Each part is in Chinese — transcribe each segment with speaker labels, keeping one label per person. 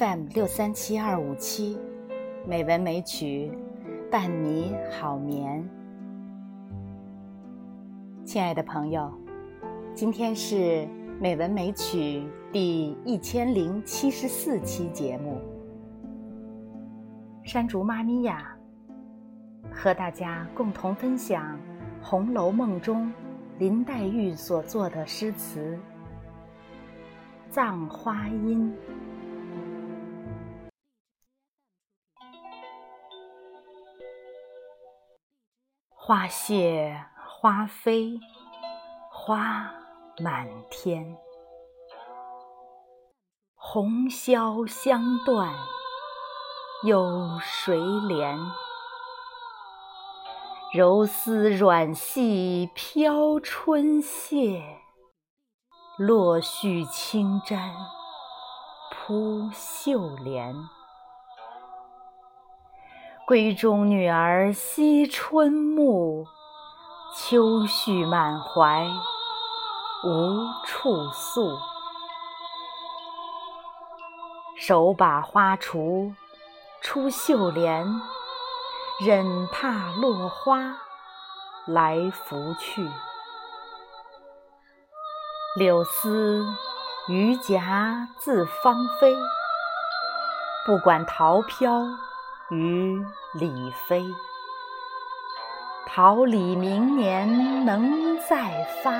Speaker 1: FM 六三七二五七，美文美曲，伴你好眠。亲爱的朋友，今天是美文美曲第一千零七十四期节目。山竹妈咪呀，和大家共同分享《红楼梦》中林黛玉所作的诗词《葬花阴》。花谢花飞花满天，红绡香断有谁怜？柔丝软系飘春榭，落絮轻沾扑绣帘。闺中女儿惜春暮，秋绪满怀无处诉。手把花锄出绣帘，忍踏落花来拂去。柳丝榆荚自芳菲，不管桃飘与李飞，桃李明年能再发？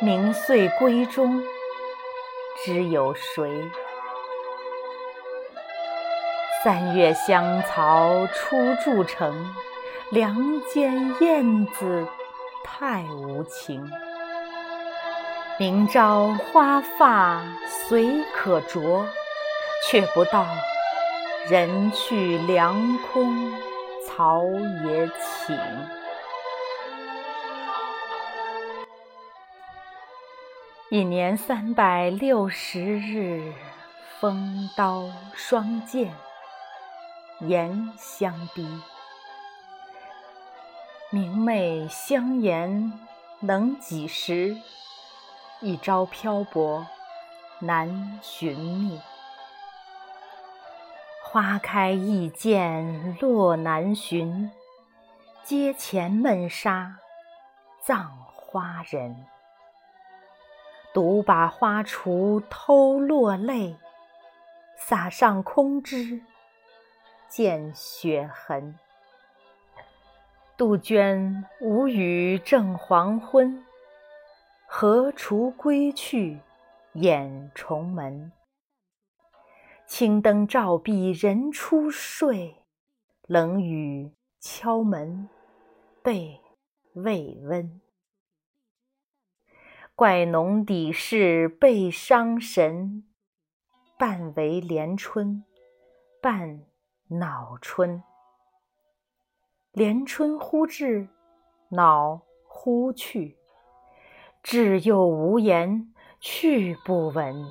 Speaker 1: 明岁闺中知有谁？三月香草初筑成，梁间燕子太无情。明朝花发虽可着，却不到。人去凉空，草也青。一年三百六十日，风刀霜剑严相逼。明媚香颜能几时？一朝漂泊难寻觅。花开易见落难寻，阶前闷杀葬花人。独把花锄偷落泪，洒上空枝见血痕。杜鹃无语正黄昏，何处归去掩重门？青灯照壁人初睡，冷雨敲门被未温。怪浓底事被伤神，半为连春半恼春。连春忽至，恼忽去，至又无言，去不闻。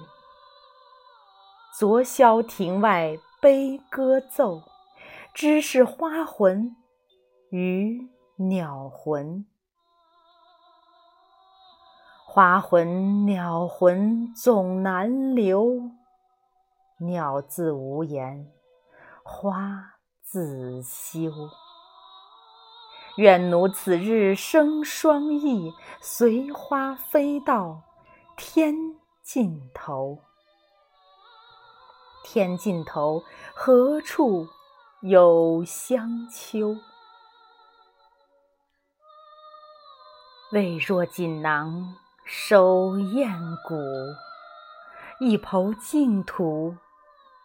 Speaker 1: 昨宵庭外悲歌奏，知是花魂与鸟魂。花魂鸟魂总难留，鸟自无言，花自休。愿奴此日生双翼，随花飞到天尽头。天尽头，何处有香丘？未若锦囊收艳骨，一抔净土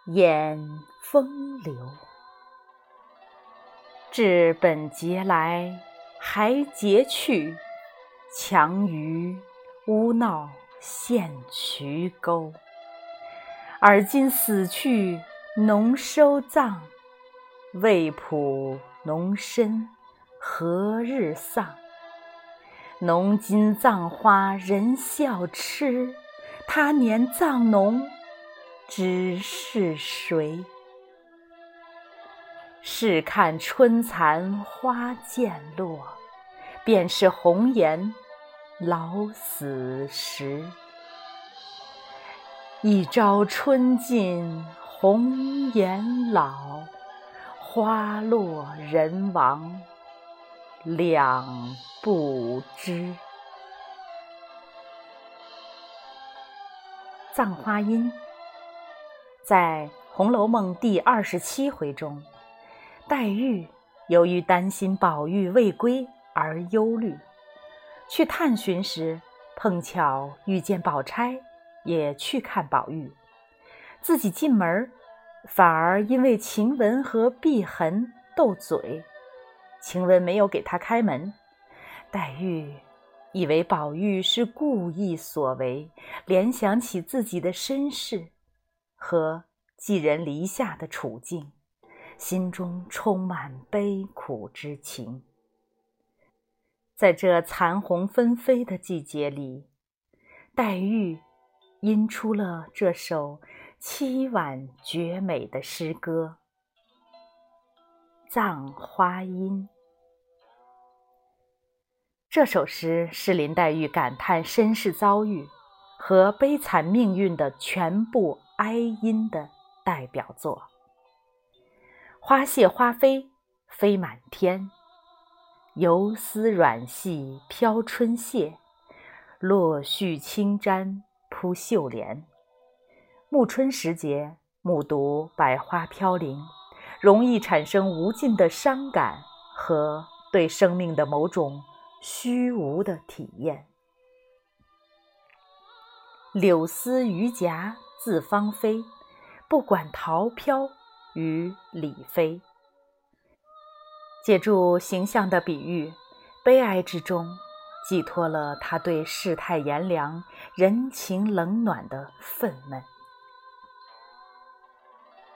Speaker 1: 掩风流。治本节来还节去，强于污闹陷渠沟。而今死去侬收葬，未卜侬身何日丧？侬今葬花人笑痴，他年葬侬知是谁？试看春残花渐落，便是红颜老死时。一朝春尽红颜老，花落人亡两不知。葬花音，在《红楼梦》第二十七回中，黛玉由于担心宝玉未归而忧虑，去探寻时，碰巧遇见宝钗也去看宝玉，自己进门，反而因为晴雯和碧痕斗嘴，晴雯没有给他开门，黛玉。以为宝玉是故意所为，联想起自己的身世和寄人篱下的处境，心中充满悲苦之情。在这残红纷飞的季节里，黛玉吟出了这首凄婉绝美的诗歌《葬花阴》。这首诗是林黛玉感叹身世遭遇和悲惨命运的全部哀音的代表作。花谢花飞飞满天，游丝软系飘春榭，落絮轻沾扑绣帘。暮春时节，目睹百花飘零，容易产生无尽的伤感和对生命的某种。虚无的体验。柳丝榆荚自芳菲，不管桃飘与李飞。借助形象的比喻，悲哀之中寄托了他对世态炎凉、人情冷暖的愤懑。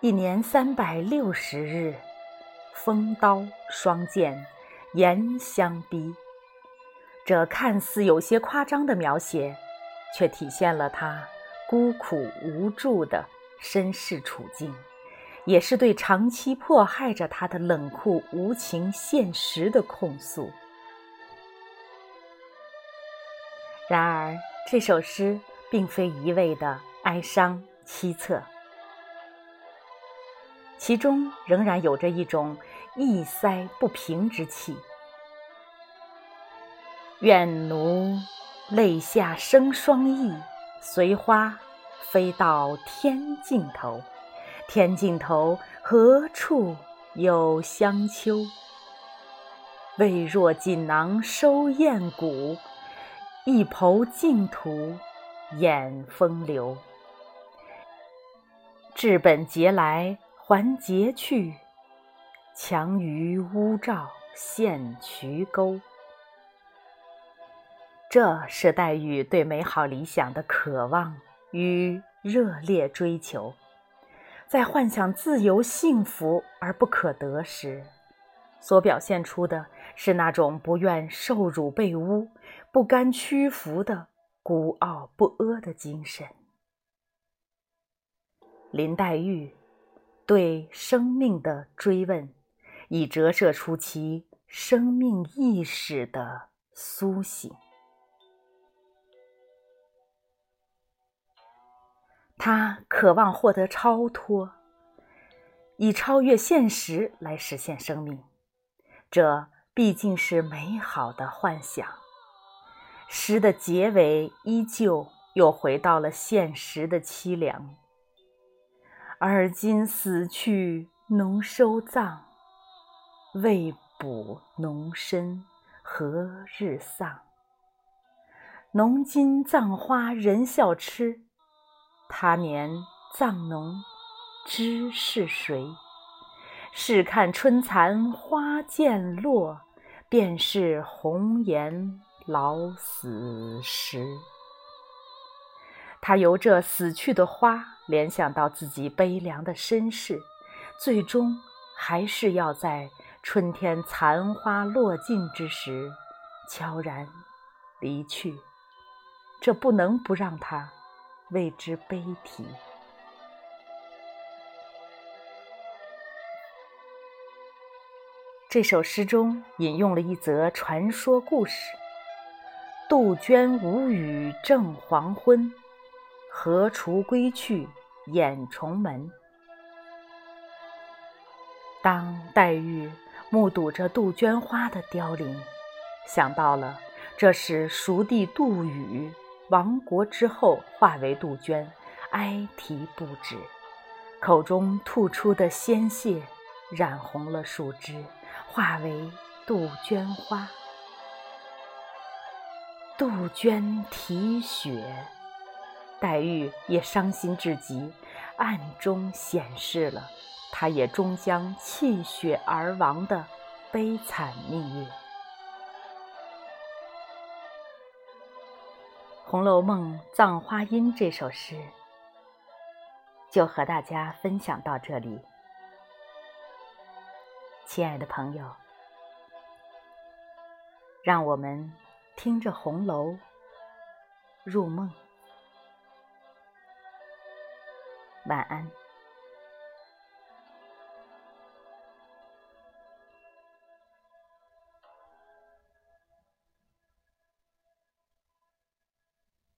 Speaker 1: 一年三百六十日，风刀霜剑，严相逼。这看似有些夸张的描写，却体现了他孤苦无助的身世处境，也是对长期迫害着他的冷酷无情现实的控诉。然而，这首诗并非一味的哀伤凄恻，其中仍然有着一种一塞不平之气。愿奴泪下生双翼，随花飞到天尽头。天尽头，何处有香丘？未若锦囊收艳骨，一抔净土掩风流。治本节来还节去，强于乌罩陷渠沟。这是黛玉对美好理想的渴望与热烈追求，在幻想自由幸福而不可得时，所表现出的是那种不愿受辱被污、不甘屈服的孤傲不阿的精神。林黛玉对生命的追问，已折射出其生命意识的苏醒。他渴望获得超脱，以超越现实来实现生命，这毕竟是美好的幻想。诗的结尾依旧又回到了现实的凄凉。而今死去侬收葬，未卜侬身何日丧？侬今葬花人笑痴。他年葬侬知是谁？试看春残花渐落，便是红颜老死时。他由这死去的花联想到自己悲凉的身世，最终还是要在春天残花落尽之时悄然离去。这不能不让他。为之悲啼。这首诗中引用了一则传说故事：杜鹃无语正黄昏，何锄归去，掩重门。当黛玉目睹着杜鹃花的凋零，想到了这是熟地杜宇亡国之后化为杜鹃，哀啼不止，口中吐出的鲜血染红了树枝，化为杜鹃花。杜鹃啼血，黛玉也伤心至极，暗中显示了。她也终将泣血而亡的悲惨命运。《红楼梦·葬花阴》这首诗就和大家分享到这里，亲爱的朋友，让我们听着红楼入梦，晚安。